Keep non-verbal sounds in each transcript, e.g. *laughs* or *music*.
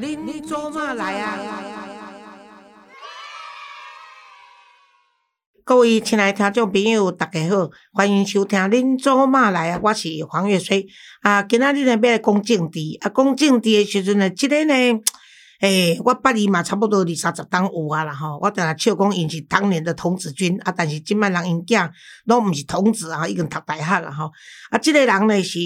恁做嘛来啊？各位亲爱听众朋友，大家好，欢迎收听《恁做嘛来啊》，我是黄月水啊。今仔日呢要来讲政治啊，讲政治的时阵呢，即个呢。诶，我捌伊嘛，差不多二三十档有啊啦吼。我定来笑讲，因是当年的童子军啊，但是即摆人因囝拢毋是童子啊，已经读大学啊吼。啊，即个人呢是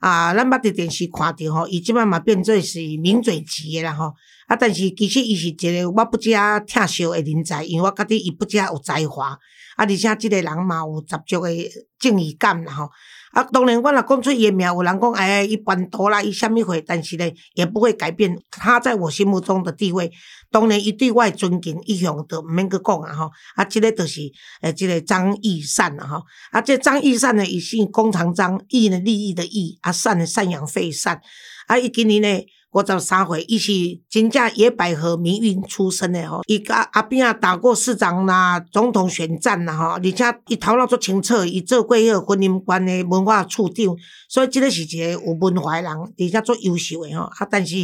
啊，咱捌伫电视看着吼，伊即摆嘛变做是名嘴级诶啦吼。啊，但是其实伊是一个我不加疼惜诶人才，因为我觉得伊不加有才华，啊，而且即个人嘛有十足诶正义感啦吼。啊，当然，我若讲出伊诶名，有人讲哎，伊叛徒啦，伊虾米货，但是呢，也不会改变他在我心目中的地位。当然，伊对我尊敬，一向都毋免去讲啊吼。啊，即个就是诶，即个张义善啊吼。啊，这张义善呢，伊姓弓长张，义呢利益的义，啊善呢赡养费善。啊，伊今年呢。五十三岁，伊是真正野百合名运出身的吼，伊甲阿扁啊打过市长啦、总统选战啦吼，而且伊头脑足清楚，伊做过迄个婚姻观的文化处长，所以即个是一个有文化的人，而且足优秀的吼。啊，但是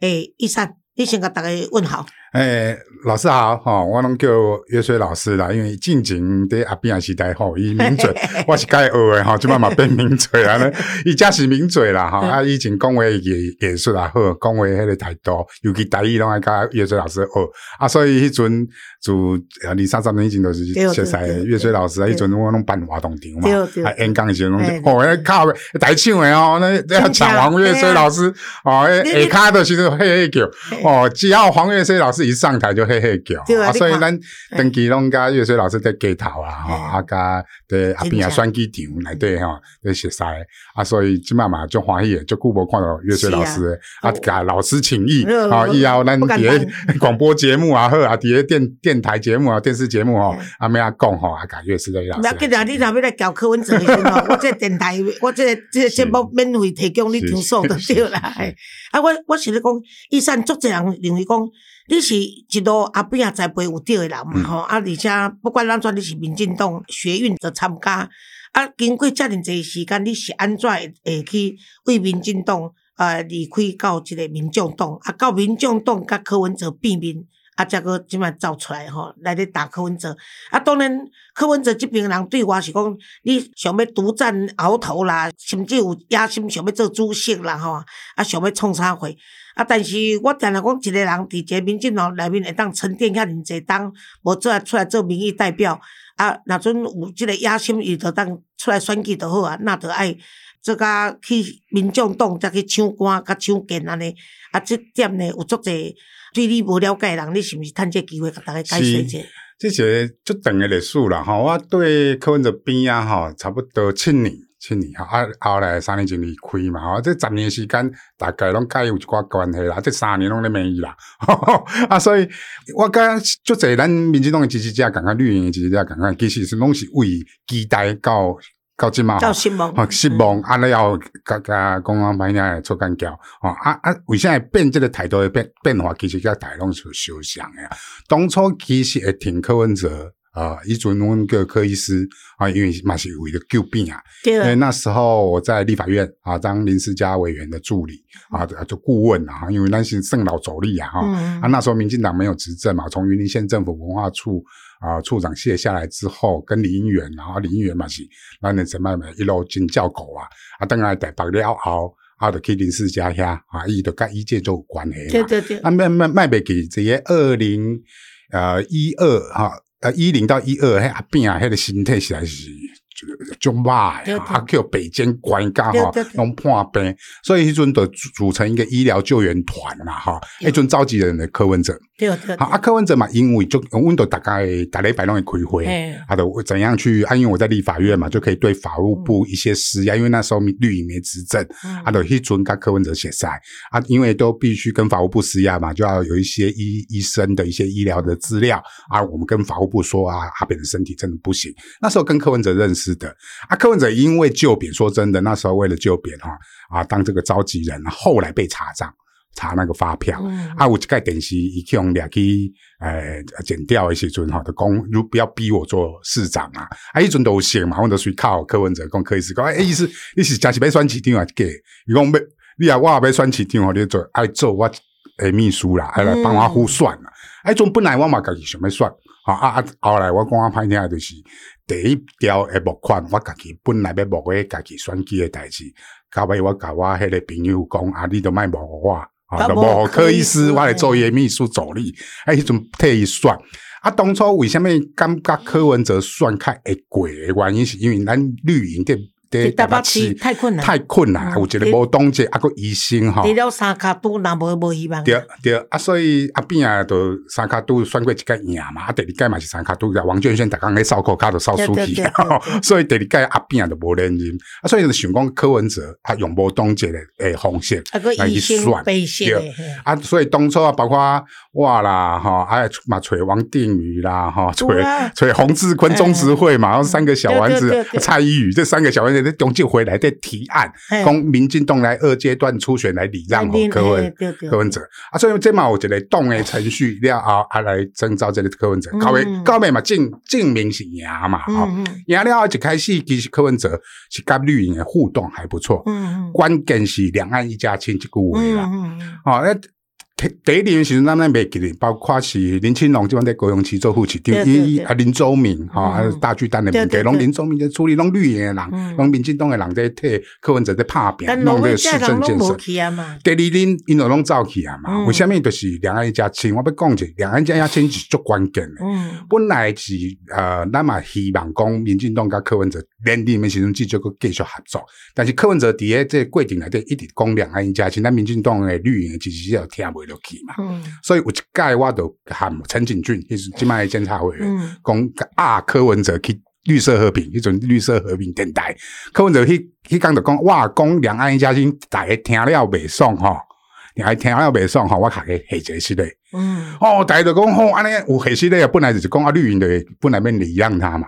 诶，伊说，你先甲大家问好。诶，老师好，吼，我拢叫约水老师啦，因为进前伫阿扁时代吼，伊名嘴，*laughs* 我是该学诶吼，即摆嘛变名嘴啊，*laughs* 伊家是名嘴啦，吼，啊，以前讲话艺艺术也好，讲话迄个态度，尤其台语拢爱甲约水老师学，啊，所以迄阵就二三十年前都是熟悉约水老师，啊，迄阵我拢办活动场嘛，啊，演讲诶时阵拢哦，靠台唱诶哦，那要抢黄月水老师，哦，下骹的时阵嘿嘿叫，哦，只要黄月水老师。一上台就嘿嘿叫，啊，所以咱登记拢甲岳水老师在街头啊，吼，啊，甲在阿边啊选举场内底吼，在熟悉，啊，所以即摆嘛就欢喜，就久无看到岳水老师，啊，甲老师请益，啊，以后咱伫 *laughs* 广播节目啊，好啊，伫电电台节目啊，电视节目吼，啊，咩啊讲吼，啊，甲岳水老师。不要紧啊，你若要来教课文时阵吼，*laughs* 我这电台，我这这节目免费提供你听数就对啦。啊，我我是咧讲，医生足侪人认为讲。你是一路阿扁啊栽培有对的人嘛吼，啊，而且不管安怎，你是民进党学运的参加，啊，经过遮尔侪时间，你是安怎会去为民进党啊离开到一个民众党，啊，到民众党甲柯文哲变面，啊，则个即摆走出来吼，来咧打柯文哲，啊，当然柯文哲即边人对我是讲，你想要独占鳌头啦，甚至有野心想要做主席啦吼，啊，想要创啥货。啊！但是我听来讲，一个人伫一个民进党内面会当沉淀遐尔济当，无做出来做民意代表。啊，若阵有即个野心，伊就当出来选举就好啊。那着爱做甲去民众党，则去抢官、甲抢建安尼。啊，即点呢有足济对你无了解人，你是毋是趁这机会甲大家解释者？即个足长诶历史啦，吼！我对柯文哲边啊，吼，差不多七年。七年哈，啊后来三年前离开嘛，吼，这十年时间大概拢介有一寡关系啦，这三年拢咧免伊啦，*laughs* 啊，所以我感觉就在咱民进党诶支持者，感觉绿营诶支持者，感觉其实是拢是为期待到到即嘛，到失望，失望，啊，你要甲甲公安排咧出干交，吼，啊啊，为啥会变即个态度会变变化？其实甲大拢是相像诶，当初其实会挺柯文哲。啊，以前阮个科医师啊，因为嘛是为了救病啊，因为那时候我在立法院啊当林世家委员的助理啊，就顾问啊，因为那是圣老走力啊哈，啊那时候民进党没有执政嘛，从云林县政府文化处啊处长卸下来之后，跟林英元，然后李英元嘛是那那什么一路进教狗啊，啊等来台北了后，啊就去林世家遐啊，伊就跟一届就有关系对对对，啊卖卖卖不给这些二零呃一二哈。啊，一零到一二，迄阿变啊，迄个心态实在是。中巴诶，啊叫北监关家吼，拢破病，所以迄阵就组成一个医疗救援团啦，哈，迄阵召集人的柯文哲，对对，好啊，柯文哲嘛，因为就阮都大概大礼拜拢会开会，啊，都怎样去？啊，因为我在立法院嘛，就可以对法务部一些施压，因为那时候绿营没执政，啊，都迄阵跟柯文哲写赛，啊，因为都必须跟法务部施压嘛，就要有一些医医生的一些医疗的资料，啊，我们跟法务部说啊，阿扁的身体真的不行，那时候跟柯文哲认识。的啊，柯文哲因为救扁，说真的，那时候为了救扁哈啊，当这个召集人，后来被查账，查那个发票啊，我一盖电视一用两去呃剪掉一些准哈的公，如不要逼我做市长啊，啊一准都行嘛，我都随靠柯文哲讲可以是讲，哎意思你是，假是被选市长啊给，伊讲要你啊，我也要选市长，你做爱做我。诶秘书啦，来帮我胡算啦。哎，种本来我嘛家己想要选，啊啊啊！后来我讲啊歹听就是第一条诶募款，我家己本来要募诶家己选举诶代志，到尾我甲我迄个朋友讲，啊，你都卖募我，啊，都募柯医师，我来做伊诶秘书助理，啊，迄阵替伊选。啊，当初为虾米感觉柯文哲选较会过诶原因，是因为咱绿营的。台北市太困难，太困难，有一个无冻结，啊个医生吼。除了三卡都，那无无希望。对对，啊，所以阿边啊，都三卡都选过一届赢嘛，啊，第二届嘛是三卡都，王俊轩逐工咧扫口卡都扫输去，*laughs* 所以第二届阿边啊都无连任，啊，所以就想讲柯文哲他用无冻结的诶方式来去选，对，啊，所以当初啊，包括我啦，哈，啊嘛找王定宇啦，哈，找找洪志坤、中执会嘛，然后三个小丸子蔡依宇这三个小丸子。中纪回来的提案，供民进党来二阶段初选来礼让柯文柯文哲。啊，所以这嘛我觉得动的程序要啊啊来征召这个柯文哲，高位高位嘛证证明是赢嘛，哈，赢了后一开始其实柯文哲是跟绿营的互动还不错，嗯嗯，关键是两岸一家亲这个位啦，哦那。第一年时阵，咱咱袂记哩，包括是林清龙即款在高雄市做副市长，伊啊林周明哈，还有大巨蛋的问题，拢林周明在处理，拢绿营的人，拢民进党的人在替柯文哲在拍拼，弄这个市政建设。第二年因为拢走去啊嘛，为虾米就是两岸一家亲？我要讲者，两岸一家亲是足关键的。本来是呃，咱嘛希望讲民进党甲柯文哲连任的时阵继续个继续合作，但是柯文哲伫咧这过程内底一直讲两岸一家亲，咱民进党的绿营其实是要听袂落。去嘛，所以有一届我都喊陈景俊，就是今麦监察委员，讲啊柯文哲去绿色和平，一种绿色和平电台，柯文哲去去讲就讲哇，讲两岸一家亲，大家听了袂爽吼，你还听了袂爽吼，我下个下节系列，嗯，哦，大家就讲吼，安尼有下系列，本来就是讲啊绿营的本来要礼让他嘛，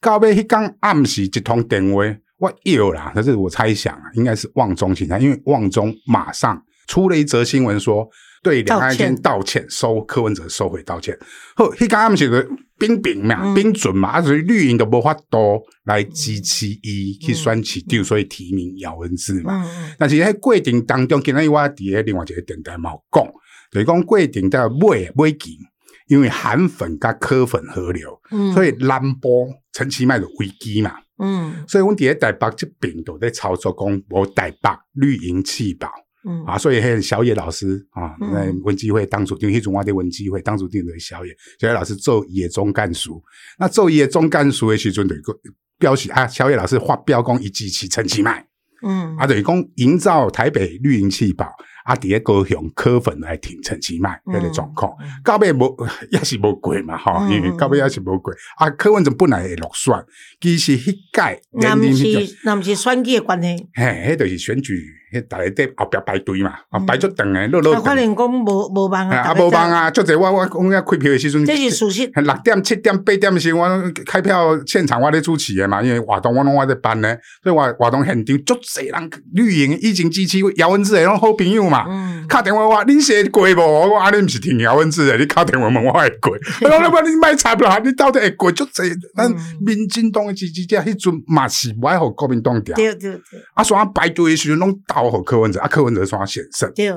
到尾迄天暗时一通电话，我有啦，但是我猜想啊，应该是旺中请他，因为旺中马上出了一则新闻说。对两岸先道歉，收柯文哲收回道歉。好，迄刚暗时个冰冰嘛，冰准嘛，啊，所以绿营都无法多来支持伊去选市长，所以提名姚文智嘛。但是喺过程当中，今日我伫喺另外一个电台冇讲，就是讲过程在尾尾期，因为韩粉甲科粉合流，所以蓝波陈其迈的危机嘛。嗯，所以阮伫咧台北这边都在操作，讲无台北绿营弃保。嗯。啊，所以迄小野老师啊，那文基会当初定迄种我的文基会当初定的小野小野老师做野中干书，那做野中干书的时阵，就个标示啊，小野老师发标讲一支持陈其迈，嗯，啊，等于讲营造台北绿营气保。啊，伫咧高雄柯粉来停陈其迈迄个状况，到尾无 *laughs* 也是无过嘛，吼，因为到尾也是无过。啊，柯文哲本来会落选，其实迄届，那毋是那毋是选举的关系，嘿，迄著是选举。大家在后壁排队嘛，啊排足长诶，落落。可能讲无无忙啊，啊无忙啊，足侪我我讲遐开票诶时阵，这是事实。六点、七点、八点时，我开票现场我咧主持诶嘛，因为活动我拢我咧办咧，所以活活动现场足侪人绿营已经支持姚文志诶，拢好朋友嘛。嗯。敲电话我，你写过无？我讲啊，你毋是听姚文志诶，*laughs* 你敲电话问我会过。我讲你妈你卖差不啦？你到底会过足侪？咱民进党诶支持者迄阵嘛是爱互国民党调。对对对。啊，所以排队诶时阵拢倒互柯文哲啊。柯文哲煞险胜，对，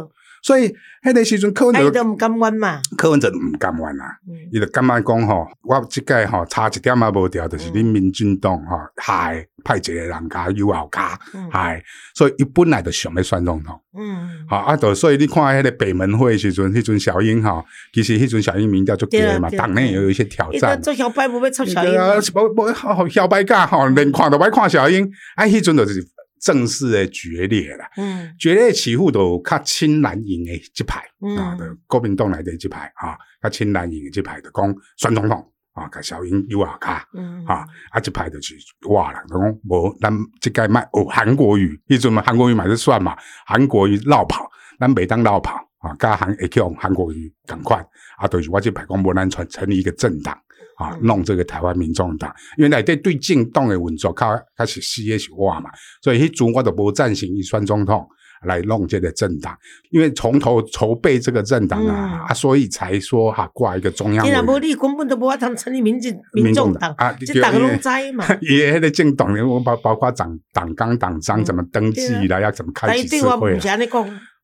所以迄个时阵柯文哲都毋甘愿嘛，柯文哲毋甘愿啊，伊就甘愿讲吼，我即届吼差一点也无掉，就是恁民进党吼害派一个人家友好卡害，所以伊本来就想要选总统，嗯，好啊，就所以你看迄个北门会时阵，迄阵小英吼，其实迄阵小英名叫做低嘛，党内也有一些挑战，做小白不要插小英，无无好小白干吼，连看都歹看小英，啊，迄阵就是。正式的决裂啦，嗯，决裂起户都较亲蓝营的这派啊的国民党来的这派啊，较亲蓝营的这派的讲选总统啊，甲小英有啊卡，嗯。啊，啊这派就是哇啦，讲无咱即届卖哦韩国语，迄阵嘛韩国语嘛是算嘛，韩国语绕跑，咱袂当绕跑啊，甲韩会去用韩国语赶快啊，就是我这派讲无咱传成立一个政党。啊，弄这个台湾民众党，因为内底对进党的运作，较开始事业是我嘛，所以迄阵我都无赞成伊选总统来弄这个政党，因为从头筹备这个政党啊，啊，所以才说哈挂一个中央。既然无你根本都无法通成立民进民众党。啊，这党拢知嘛。*laughs* 也迄个政党，我包包括党党纲党章怎么登记啦，要怎么开启社会。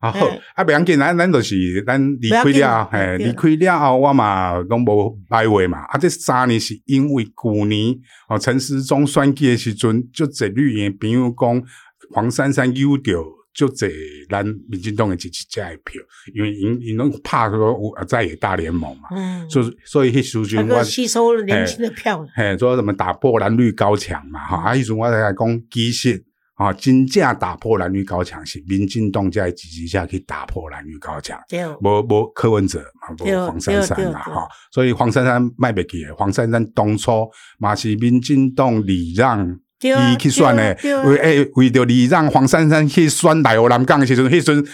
啊好嘿，啊，袂要紧，咱咱就是咱离开了，嘿，离开了后，我嘛拢无来话嘛。啊，这三年是因为旧年哦，陈时中选举的时阵，就这绿营朋友讲黄珊珊有着就这咱民进党的支持者的票，因为因因拢怕说有在野大联盟嘛，嗯，所以所以迄时阵我那个。吸收年轻的票，嘿，说什么打破蓝绿高墙嘛，哈、啊，迄阵我来讲，其实啊，真正打破男女高墙是民进党在支持下去打破男女高墙，有，无无柯文哲无黄珊珊对嘛，对哈，所以黄珊珊卖袂记的，黄珊珊当初嘛是民进党礼让。伊去选的，对啊。为诶为着你让黄珊珊去选来湖南港诶时阵，迄阵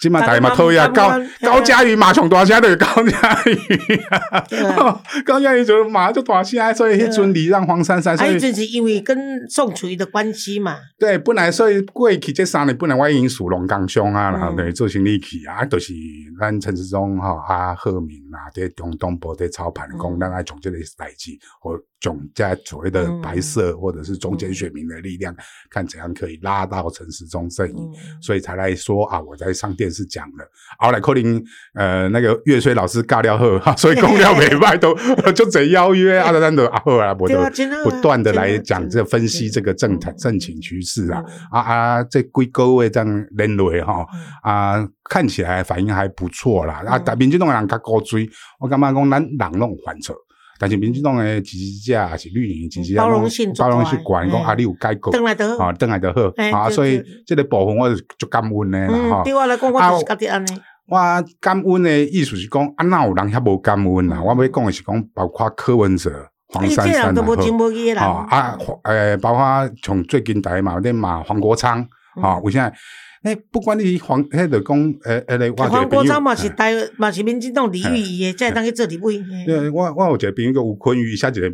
即嘛大家嘛讨厌高高嘉瑜马上大声就是高嘉瑜啊，高嘉瑜就马上就大声，所以迄阵你让黄珊珊，所啊，以伊就是因为跟宋楚瑜的关系嘛，对，本来所以过去这三年，本来我已经属龙岗乡啊，然后做生意去啊，啊，就是咱陈世忠吼啊贺明啊，在中东部在操盘讲，嗯咱来从这个代志或从在所谓的白色或者是中间选民的力量，看怎样可以拉到陈时中阵营。嗯，所以才来说啊，我在上电视讲了，后来柯林呃那个岳水老师尬聊后，哈 *laughs* 所以公料美败都 *laughs* 就这邀约啊，咱都啊后来我都对啊真的啊不断的来讲这分析这个政坛政情趋势啊。嗯。啊啊，这几个位这样认为哈嗯。啊，看起来反应还不错啦。啊，嗯。但民进党人较高追，我感觉讲咱人拢有犯错。但是民进党的支持者还是绿营的支持者，包容性包容性大嗯悬，讲啊，你有改革，等来就好。啊，等来得好。啊，所以对。这个部分我是足感恩诶啦嗯，吼。对我来讲，我就是觉得安尼，我感恩的意思是讲，啊，哪有人遐无感恩啦？嗯。我要讲的是讲，包括柯文哲、黄珊珊啊，啊，呃，包括从最近台嘛，那嘛黄国昌啊，嗯为啥？诶，不管你黄，迄个讲，诶，诶，咧，我一个黄国昌嘛是嘿台嘛是民进党李玉仪的，才会当去做立委。嘿。对，我我有一个朋友叫吴坤宇，写一个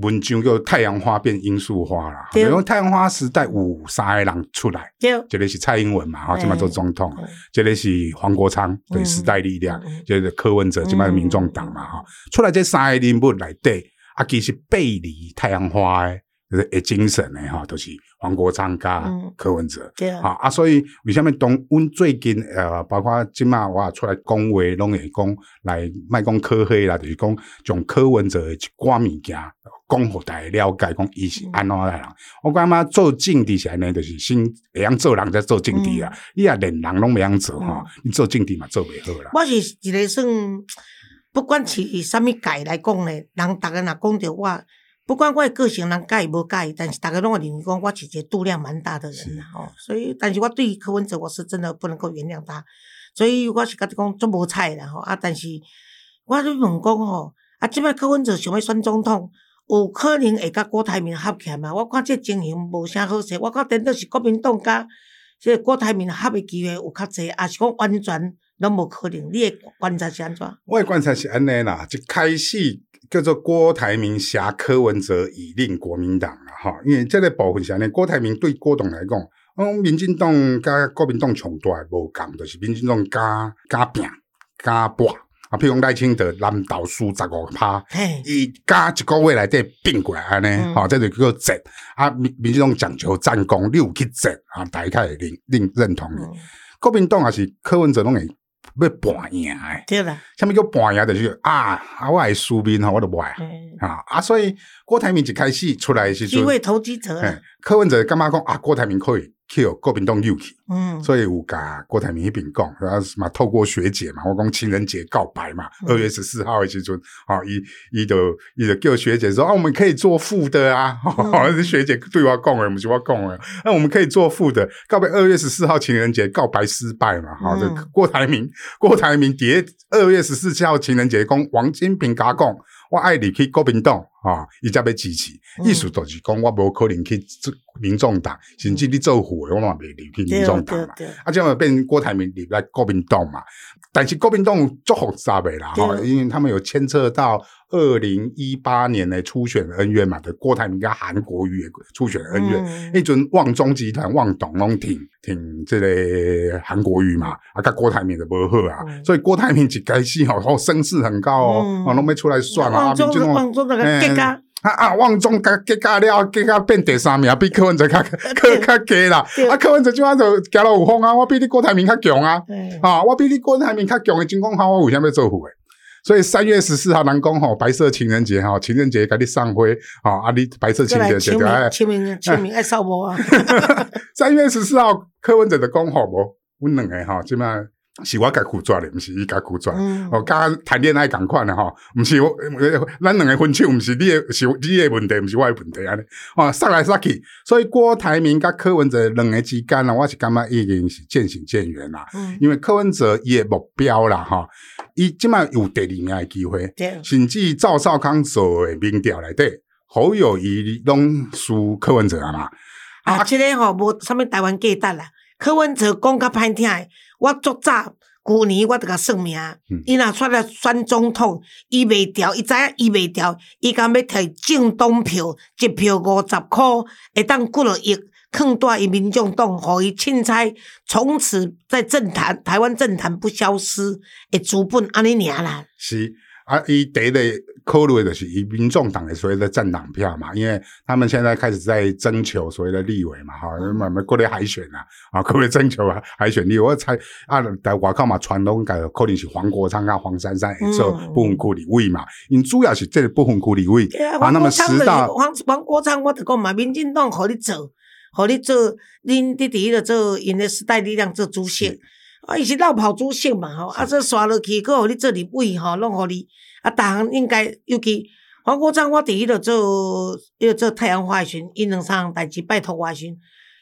文章叫《太阳花变罂粟花》啦。对。因为太阳花时代有三个人出来，对，一个是蔡英文嘛，哈，即马做总统。嗯这个是黄国昌，对嗯时代力量嗯嗯，就是柯文哲，即摆民众党嘛，哈，出来这三个人物内底，啊，其实背离太阳花的就是的精神的哈，都是黄国昌加嗯柯文哲。对啊啊，所以为什么当阮最近呃，包括即马我也出来讲话，拢会讲来卖讲科黑啦，就是讲从柯文哲的一寡物件讲互大家了解，讲伊是安怎的人。我感觉做政治是安尼，就是先会晓做人才做政治啦。你啊连人拢袂晓做吼嗯，你做政治嘛做袂好啦。我是一个算，不管是啥物界来讲咧，人逐个若讲着我，不管我的个性人介意无介意，但是大家拢会认为讲我是一个度量蛮大的人啦吼。所以，但是我对于柯文哲我是真的不能够原谅他，所以我是甲你讲足无彩啦吼啊！但是我咧问讲吼，啊，即摆柯文哲想要选总统。有可能会甲郭台铭合起来嘛？我看这情形无啥好势，我看颠倒是国民党甲这个郭台铭合的机会有较济，也是讲完全拢无可能。你的观察是安怎？我的观察是安尼啦，一开始叫做郭台铭挟柯文哲以令国民党啦，哈，因为这个部分是安尼，郭台铭对郭董来讲，嗯，民进党甲国民党强大的无共，就是民进党加加拼加搏啊，譬如讲赖清德南投输十五趴。嘿，伊加一个月内底并过来安尼，嗯吼、这就叫做战啊！民民进党讲求战功，你有去战啊，大家会认认认同你。嗯，国民党也是柯文哲拢会要半赢诶。对啦，虾米叫半赢？就是啊，啊，我系输面吼，我都无爱嗯，啊啊！所以郭台铭一开始出来的时阵，因为投机者嘿啦，柯文哲干嘛讲啊，郭台铭可以去互国民党扭去，嗯，所以有甲郭台铭迄边讲，然后嘛透过学姐嘛，我讲情人节告白嘛，嗯。二月十四号的时阵，啊，伊伊就伊就叫学姐说啊，我们可以做副的啊，嗯。是学姐对我讲的，不是我讲的，那我们可以做副的，告白二月十四号情人节告白失败嘛，好，这嗯郭台铭郭台铭伫二月十四号情人节讲王金平甲讲。我爱你去国民党啊，伊才要支持，嗯意思就是讲我无可能去做民众党，甚至你做副的，我嘛未入去民众党嘛。啊，这样变郭台铭入来国民党嘛。但是国民党足复杂的啦，哈，因为他们有牵扯到二零一八年的初选恩怨嘛，对郭台铭跟韩国瑜的初选恩怨。嗯迄阵旺中集团旺董拢挺挺这个韩国瑜嘛，啊，甲郭台铭就无好啊，嗯所以郭台铭一开始吼，哦，声势很高哦，嗯哦，拢要出来算啊，民众党结啊，啊啊，旺中加加加了，加加变第三名，比柯文哲较 *laughs* 较较低啦。啊，柯文哲即摆就行路有风啊，我比你郭台铭较强啊。啊，我比你郭台铭较强的情况下，我为什么要做虎诶？所以三月十四号，南宫吼白色情人节哈，情人节给你上灰啊，啊你白色情人节对啊清明清明爱扫墓啊。*laughs* 三月十四号，柯文哲的讲好无？阮两个哈，即摆是我家苦抓的，毋是伊家苦抓。哦，刚谈恋爱共款的吼，毋是我，咱两个分手，毋是你的，是你的问题，毋是我的问题安尼。哦，杀来杀去，所以郭台铭甲柯文哲两个之间啦，我是感觉已经是渐行渐远啦。嗯，因为柯文哲伊的目标啦，哈。伊即摆有第二名诶机会，甚至赵少康做的民调内底，好友谊拢输柯文哲啊嘛。啊，即个吼无啥物台湾价值啦。柯文哲讲较歹听诶，我足早旧年我著甲算命，伊若出来选总统，伊袂调，伊知影伊袂调，伊敢要摕政党票，一票五十箍，会当几落亿。囥大伊民众党，互伊凊彩，从此在政坛台湾政坛不消失，会资本安尼尔啦。是啊，伊第一个考虑的是以民众党的所谓的政党票嘛，因为他们现在开始在征求所谓的立委嘛，哈，慢慢过来海选啊，啊，可不可以征求啊？海选立委，我猜啊，在外口嘛，传统个可能是黄国昌啊、黄珊珊做部分区立委嘛，因主要是这个部分区立委啊。那么十大黄黄国昌，我就讲嘛，民进党互你做。互你做，恁弟弟咧做，因的时代力量做主席，啊，伊是绕跑主席嘛吼，啊，这刷落去，佮互你做立委吼，拢互你，啊，逐项应该，尤其黄国昌，我伫迄落做，迄落做太阳花时，因两三项代志拜托我诶时，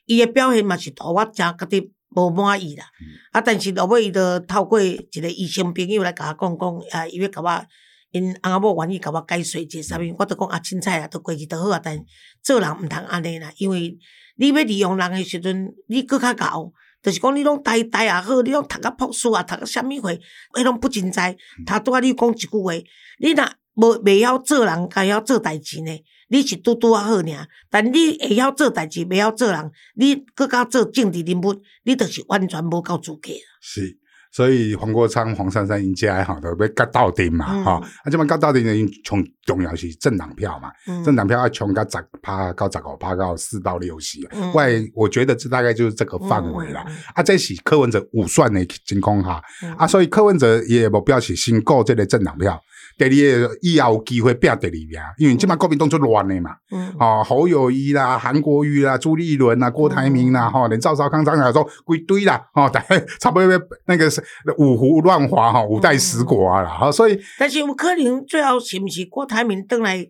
伊诶表现嘛是互我诚觉得无满意啦，啊，但是落尾伊着透过一个医生朋友来甲我讲讲，啊，伊要甲我。因翁仔某愿意甲我解说者啥物，我都讲啊，凊彩啊，都过去都好啊，但做人毋通安尼啦，因为你要利用人诶时阵，你搁较搞，就是讲你拢呆呆也好，你拢读啊博士啊，读啊啥物货，迄拢不真在。他拄仔你讲一句话，你若无袂晓做人，该晓做代志呢？你是拄拄啊好尔，但你会晓做代志，袂晓做人，你搁较做政治人物，你就是完全无够资格。是。所以黄国昌、黄珊珊因家吼都要夹到顶嘛，吼，啊，即摆夹到顶因从重要是政党票嘛，政党票要冲到十趴到十五趴到四到六席，外我觉得这大概就是这个范围啦。啊，这是柯文哲五算的情况哈，啊，所以柯文哲也目标是新购这类政党票。第二，以后有机会变第二名，因为即摆国民党就乱的嘛。嗯，哦，侯友谊啦、韩国瑜啦、朱立伦啦、郭台铭啦，哈，连赵少康、张亚中归堆啦，哦，大 *laughs* 概差不多那个是五胡乱华哈，五代十国啊啦，哈，所以。但是有可能最后是毋是郭台铭登来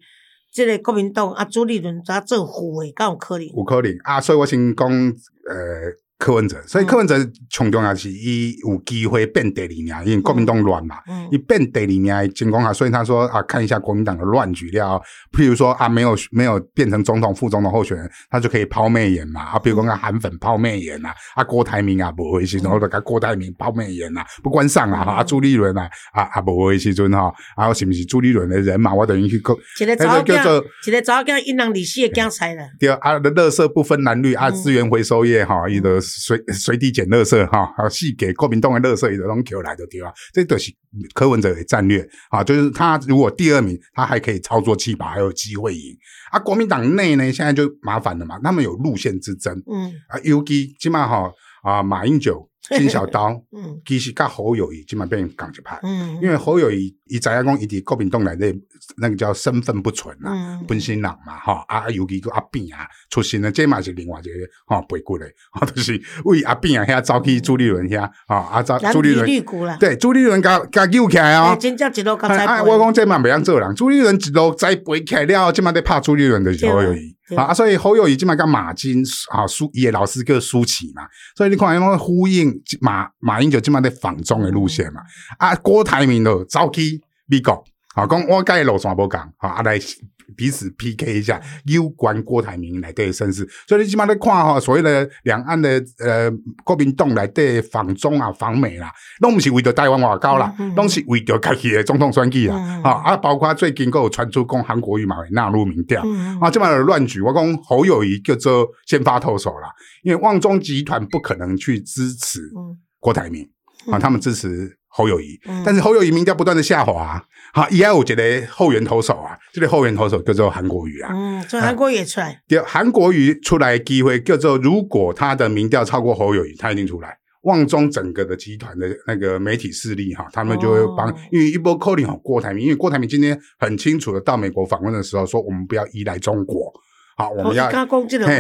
这个国民党啊？朱立伦在做副的，敢有可能？有可能啊，所以我先讲呃。柯文哲，所以柯文哲重重要是伊有机会变第二名，因为国民党乱嘛，伊变第二名的情况下，所以他说啊，看一下国民党的乱局了，譬如说啊，没有没有变成总统、副总统候选人，他就可以抛媚眼嘛，啊，比如讲韩粉抛媚眼呐，啊，郭台铭啊，不会时阵，或者甲郭台铭抛媚眼呐，不关上啊，啊，朱立伦啊，啊啊，不会时阵哈，然后是不是朱立伦的人嘛，我等于去讲，一个早叫做一个早叫因人利息的竞赛了，对啊，的乐色不分蓝绿啊，资源回收业哈，伊的。随随地捡垃圾哈，还有细给国民党的垃圾，都拢捡来的对啊？这都是柯文哲的战略啊，就是他如果第二名，他还可以操作气把，还有机会赢。啊，国民党内呢，现在就麻烦了嘛，他们有路线之争。嗯啊，U G 起码哈啊，马英九。*laughs* 金小刀，嗯，其实甲侯友谊基本变港一派，嗯，因为侯友谊伊知影讲伊伫国民党内底那个叫身份不纯啊，本身人嘛，哈，啊，尤其个阿扁啊，出身的这嘛是另外一个哈背骨嘞，*laughs* 啊，就是为阿扁啊遐走去朱立伦遐，啊，啊，朱朱立伦，对，朱立伦甲甲救起来哦，真正一路甲栽培，我讲这嘛袂晓做人，朱立伦一路栽培起来了，即嘛在拍朱立伦的侯友谊。啊，所以侯友谊基本上跟马金啊，苏也老师叫苏启嘛，所以你看，因为呼应马马英九基本上在仿中的路线嘛。啊，郭台铭都走去美国，啊，讲我该路线无讲，啊来。彼此 PK 一下，攸关郭台铭来对身世，所以你起码在看哈，所谓的两岸的呃国民党来对访中啊、访美啦，拢不是为着台湾外交啦，拢是为着家己的总统选举啦，啊啊，包括最近有传出讲韩国瑜嘛会纳入民调，啊，这么的乱局，我讲侯友谊叫做先发投手啦，因为旺中集团不可能去支持郭台铭啊，他们支持侯友谊，嗯。但是侯友谊民调不断的下滑、啊，好，也有觉得后援投手啊，这个后援投手叫做韩国瑜啊。嗯，所以韩国也出来，第二韩国瑜出来机会叫做，如果他的民调超过侯友谊，他一定出来。旺中整个的集团的那个媒体势力哈，他们就会帮，哦。因为一波扣零好郭台铭，因为郭台铭今天很清楚的到美国访问的时候说，我们不要依赖中国，好，我们要，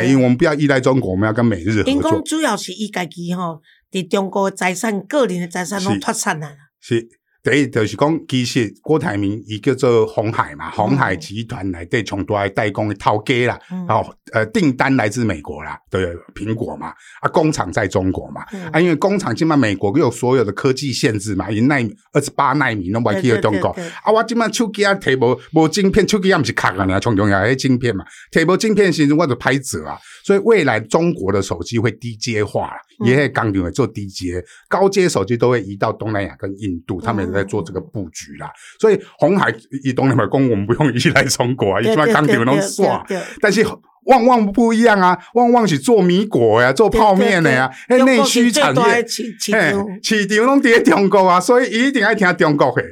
因为我们不要依赖中国，我们要跟美日合作因讲。主要是伊家己吼，伫中国的财产、个人的财产拢脱产啦。是，第一就是讲，其实郭台铭伊叫做红海嘛，红海集团内底从大的代工的头家啦，嗯。哦，呃，订单来自美国啦，对，苹果嘛，啊，工厂在中国嘛，嗯。啊，因为工厂今嘛美国有所有的科技限制嘛，因纳米二十八纳米拢袂去到中国。对对对，啊，我今嘛手机啊摕无无晶片，手机啊毋是壳啊，尔，重重要迄晶片嘛，摕无晶片的时阵我就拍折啊，所以未来中国的手机会低阶化也迄工厂会做低阶，高阶手机都会移到东南亚跟印度，他们也在做这个布局啦。所以红海以东南亚攻，我们不用依赖中国啊，伊对对即摆工厂拢对煞对对，但是。旺旺不一样啊，旺旺是做米果呀，做泡面的呀，对对对那内需产业中国是最大的，市场，拢伫中国啊，所以一定爱听中国的。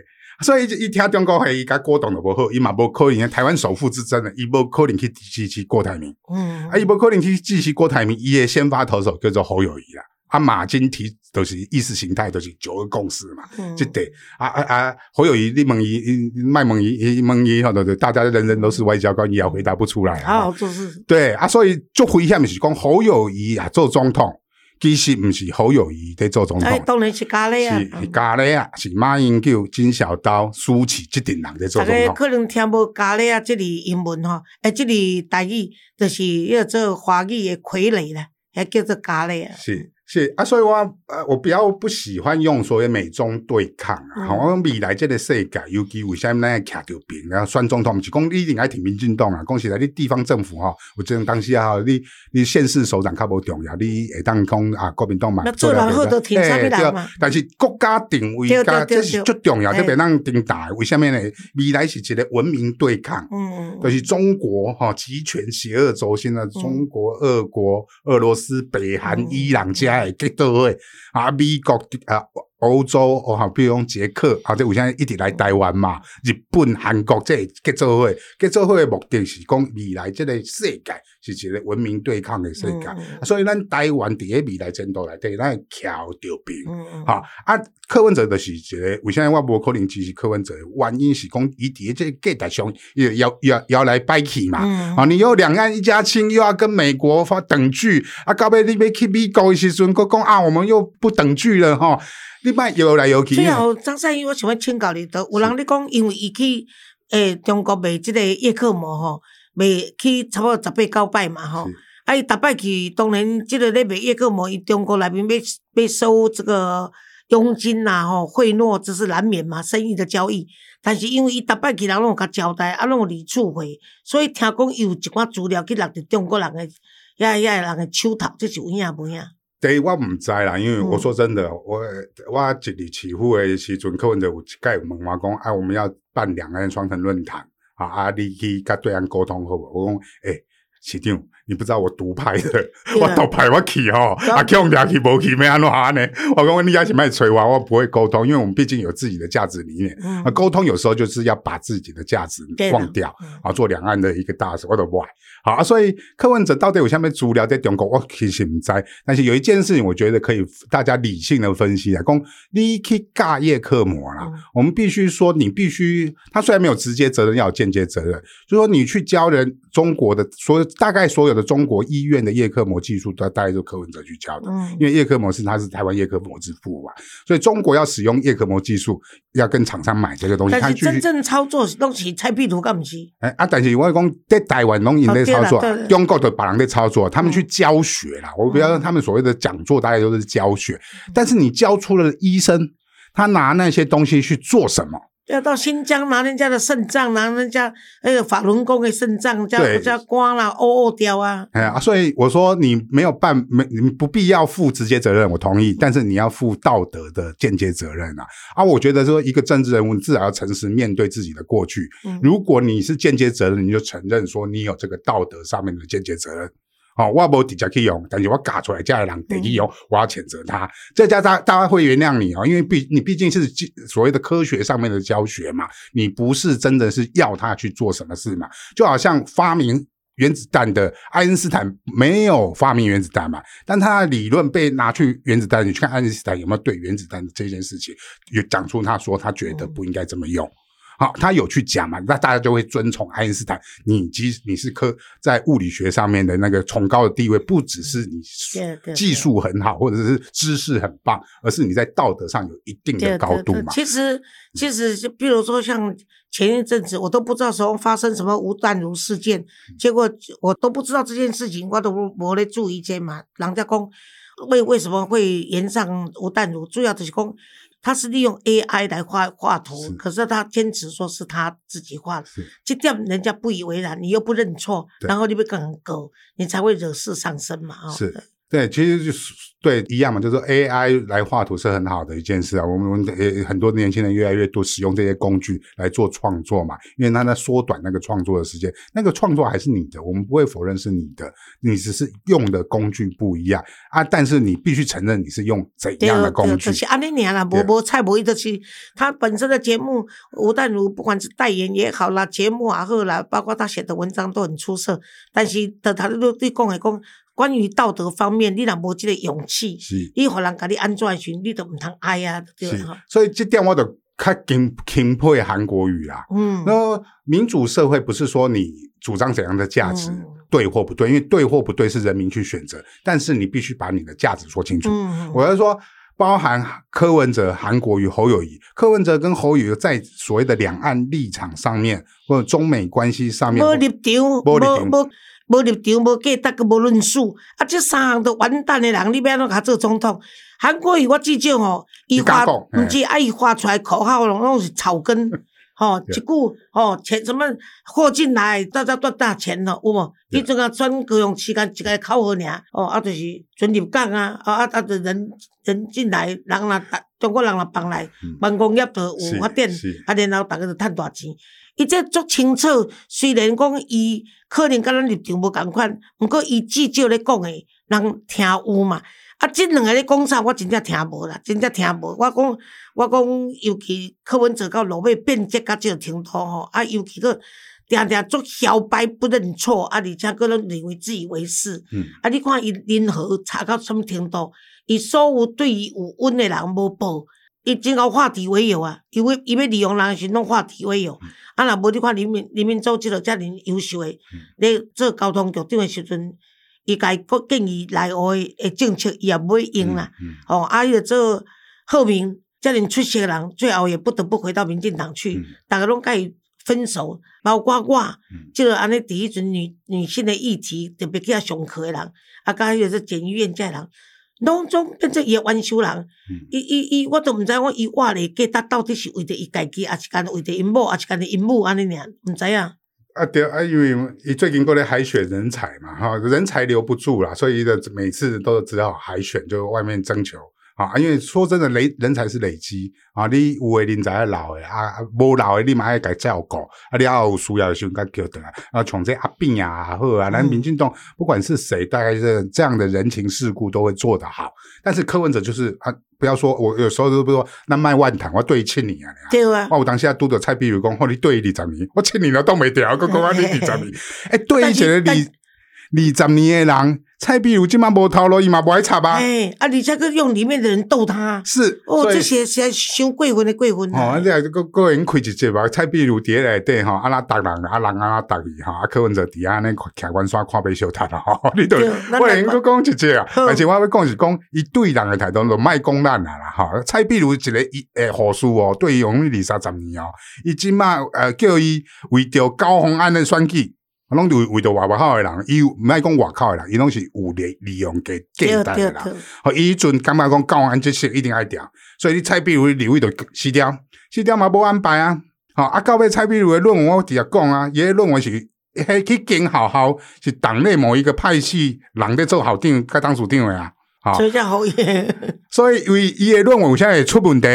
所以一听中国的，伊甲郭董就无好，伊嘛无可能。台湾首富之争的，伊无可能去支持郭台铭。嗯啊，，伊无可能去支持郭台铭，伊的先发投手叫做侯友谊啦。啊，马金提都是意识形态，都是九二共识嘛。嗯这得啊啊啊！侯友谊，你问伊，卖问伊，问伊，吼，对对，大家人人都是外交官，伊也回答不出来啊。就是，对啊，所以就危险的是讲侯友谊啊做总统，其实不是侯友谊在做总统哎，，当然是咖喱啊。是是咖喱啊，是马英九、金小刀、苏启这等人在做家总统。可能听无咖喱啊，这里英文吼，哎，这里台语就是要做华语的傀儡啦，还叫做咖喱啊。是是啊，所以我呃，我比较不喜欢用所谓美中对抗啊。嗯好、我讲未来这个世界，尤其为什么咱会徛着边啊？选总统不是讲你一定爱挺民进党啊，讲实在，你地方政府吼、有这种当时啊，你你县市首长较无重要，你会当讲啊，国民党嘛那做了好多挺啥物人对嘛但是国家定位对对加这是最重要，特别让定大。为什么呢？未来是一个文明对抗。嗯嗯就是中国哈集权邪恶轴心的中国、俄国、俄罗斯、北韩、嗯伊朗加的结到位啊，美国啊。欧洲哦，哈，比如讲捷克啊，这有现在一直来台湾嘛，日本、韩国这结做伙，结做伙的目的是讲未来这个世界是一个文明对抗的世界，嗯所以咱台湾伫个未来前途内底，咱会徛着边。嗯嗯，啊，柯文哲就是一个，为什么我无可能支持柯文哲？原因是讲伊伫这个价值上要要要要来摆去嘛。嗯啊，你又两岸一家亲，又要跟美国发等距，啊，到尾你要去美国的时阵，佫讲啊，我们又不等距了吼。你莫游来游去。最后张善英，我想要请教你，都有人咧讲，因为伊去诶中国卖即个叶克膜吼，卖去差不多十八九摆嘛吼。啊，伊逐摆去，当然即个咧卖叶克膜，伊中国内面要要收这个佣金呐吼，贿赂这是难免嘛，生意的交易。但是因为伊逐摆去人拢有甲交代，啊，拢有理处会，所以听讲伊有一寡资料去落伫中国人诶遐遐人诶手头，这是有影无影？第一我唔知啦，因为嗯我说真的，我我一日起户的时阵，柯文哲有一届有问我讲，啊，我们要办两岸双城论坛，啊啊，你去甲对岸沟通好无？我讲，诶、市长，你不知道我独派的，我独派我去吼，对啊啊，叫掠去无去，要安怎安呢？我讲你要是卖催我，我不会沟通，因为我们毕竟有自己的价值理念。嗯啊，沟通有时候就是要把自己的价值忘掉嗯，啊，做两岸的一个大事，我都不爱。好啊，所以柯文哲到底有下面资料在中国，我其实唔知。但是有一件事情，我觉得可以大家理性的分析啊，讲你去尬业克膜啦，嗯我们必须说，你必须，他虽然没有直接责任，要有间接责任，就说你去教人中国的所有大概所有的中国医院的叶克膜技术，大大概都柯文哲去教的。嗯因为叶克膜是他是台湾叶克膜之父嘛，所以中国要使用叶克膜技术，要跟厂商买这个东西。但是真正操作拢是蔡壁如，敢毋是？哎啊，但是我讲在台湾拢因在操作中国的把人在操作，他们去嗯教学啦。我不要他们所谓的讲座，大概都是教学。嗯但是你教出了医生，他拿那些东西去做什么？要到新疆拿人家的肾脏，拿人家那个法轮功的肾脏，叫对叫刮啦、哦哦掉啊。哎呀，所以我说你没有办没你不必要负直接责任，我同意，但是你要负道德的间接责任啊！啊，我觉得说一个政治人物至少要诚实面对自己的过去。嗯如果你是间接责任，你就承认说你有这个道德上面的间接责任。哦，我无直接去用，但是我嘎出来，家的人得去嗯用，我要谴责他。这家大大家会原谅你哦，因为毕你毕竟是所谓的科学上面的教学嘛，你不是真的是要他去做什么事嘛，就好像发明。原子弹的爱因斯坦没有发明原子弹嘛，但他的理论被拿去原子弹，你去看爱因斯坦有没有对原子弹这件事情有讲出他说他觉得不应该这么用。好，他有去讲嘛，那大家就会尊崇爱因斯坦。你即你是科在物理学上面的那个崇高的地位，不只是你技术很好，或者是知识很棒，而是你在道德上有一定的高度嘛。其实，其实就比如说像前一阵子，我都不知道说发生什么吴淡如事件，嗯结果我都不知道这件事情，我都没在注意见嘛。人家讲为为什么会延上吴淡如，主要就是讲他是利用 AI 来画画是。图，可是他坚持说是他自己画的，是。这点人家不以为然，你又不认错，然后你被赶狗，你才会惹事上身嘛。哦、是对，其实就是对一样嘛，就是说 AI 来画图是很好的一件事啊。我们我们呃很多年轻人越来越多使用这些工具来做创作嘛，因为它在缩短那个创作的时间。那个创作还是你的，我们不会否认是你的，你只是用的工具不一样啊。但是你必须承认你是用怎对样的工具对就。是安尼尔啦，对无无菜无伊就是他本身的节目，吴淡如不管是代言也好啦，节目也好啦，包括他写的文章都很出色。但是的他你你讲的讲，关于道德方面，你若无这个勇气，是你互人甲你安怎的时，你都唔通爱啊，对是哈。，所以这点我就较钦钦佩韩国语啦。嗯，那民主社会不是说你主张怎样的价值、嗯对或不对，因为对或不对是人民去选择，但是你必须把你的价值说清楚。嗯，我是说，包含柯文哲、韩国瑜、侯友谊，柯文哲跟侯友谊在所谓的两岸立场上面，或者中美关系上面，无立场，无无立场无无立场，无价值，无论述，啊，这三项都完蛋的人，你要安怎甲做总统？韩国瑜我至少吼，伊发毋是啊，伊发出来口号拢拢是草根，*laughs* 吼，对。一句吼钱什么货进来，大家多大钱咯，有无？对。伊阵啊转高用时间一个口号尔，哦，啊，就是准入港啊，啊啊啊，就人人进来，人若中国人若放来嗯，办工业就是有发展是，啊，然后逐个就趁大钱。伊这足清楚，虽然讲伊可能甲咱立场无共款，毋过伊至少咧讲诶，人听有嘛。啊，即两个咧讲啥，我真正听无啦，真正听无。我讲，我讲，尤其柯文哲到落尾辩解较即个程度吼，啊，尤其个定定做摇摆不认错，啊，而且个人认为自以为是。嗯，啊，你看伊任何差到什么程度，伊所有对伊有恩诶人无报，伊真够化敌为友啊！伊为伊要利用人的时阵拢化敌为友。啊，若无你看林民林民组即个遮尔优秀诶，咧做交通局长诶时阵，伊家国建议内湖的的政策，伊也不会用啦。嗯，哦，啊，伊就做后明遮尔出色诶人，最后也不得不回到民进党去嗯，大家拢甲伊分手，包括我嗯，即个安尼第一阵女女性的议题特别去遐上课的人，啊，甲迄个是检医院遮的人，拢总变做伊的冤仇人。嗯伊伊伊，我都毋知我伊活咧价值到底是为着伊家己，还是干为着因某，还是干着因母安尼尔，毋知影。啊对啊，因为伊最近过来海选人才嘛，哈，人才留不住啦，所以的每次都只好海选，就外面征求。啊，因为说真的，累人才是累积啊，你有诶人才要老诶啊，啊无老诶你嘛爱家照顾，啊，你要有需要的时候甲叫倒来，啊，从这阿扁啊好啊，咱嗯。民进党不管是谁，大概是这样的人情世故都会做得好，但是柯文哲就是啊，不要说我有时候都不说那卖万堂，我对欠你啊，对啊，我当时啊拄着蔡碧如讲，哦，你对伊二十年，我欠你了都挡袂掉，我讲啊你二十年，诶，*laughs* 对伊一个但二二十年的人，蔡壁如即嘛无头路，伊嘛无爱插吧，哎，啊，你这个用里面的人逗他，是，哦，这些些伤过分的过分哦，啊你！啊，个个人开一节吧，蔡壁如伫咧内底吼，啊那逐人啊人啊逐伊吼，啊柯文哲伫遐安尼徛关山看马小摊啊，吼，*laughs* 你都对咱我来个讲一节啊，而且我要讲是讲伊对人的态度，就莫讲咱啊啦，吼，蔡壁如一个伊诶护士哦，对伊用二三十年哦，伊即嘛呃叫伊为着高鸿安的选举。拢为为着外口诶人，伊毋爱讲外口诶人，伊拢是有利利用价对价值的人。对对，吼，伊迄阵感觉讲高安这些一定爱调，所以你蔡碧如立委就死掉，死掉嘛无安排啊。吼，啊到尾蔡碧如诶论文我直接讲啊，伊诶论文是迄去经校校是党内某一个派系人咧做校长、甲当处长诶啊。吼，所以才好耶。所以为伊诶论文有啥会出问题？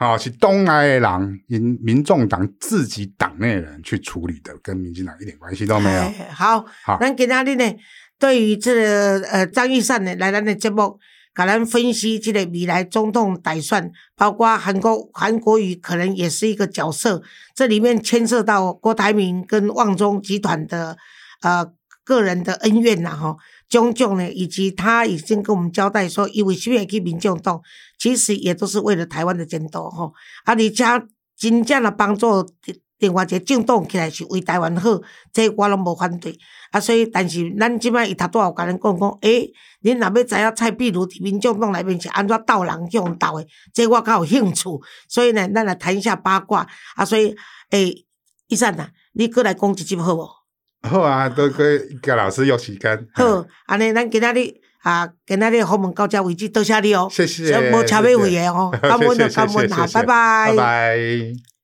吼，是东来的人，民民众党自己党内的人去处理的，跟民进党一点关系都没有。哎好好，咱今仔日呢，对于这个呃张玉善呢来咱的节目，甲咱分析这个未来总统打算，包括韩国韩国瑜可能也是一个角色，这里面牵涉到郭台铭跟旺中集团的呃个人的恩怨呐哈，种种呢，以及他已经跟我们交代说，因为需要去民众党，其实也都是为了台湾的前途吼，啊，而且真正的帮助。另外一个政党起来是为台湾好，这我拢无反对。啊，所以但是咱即摆伊头拄有甲咱讲讲，诶，恁若要知影蔡壁如伫民众党内面是安怎斗人用斗诶，这我较有兴趣。所以呢，咱来谈一下八卦。啊，所以诶，医生啊，你过来讲一集好无？好啊，都可以甲老师约时间。好，安尼咱今仔日啊，今仔日访问到这为止，多谢你哦。谢谢。无车尾费的哦，感恩就，感恩啊，拜拜。拜拜。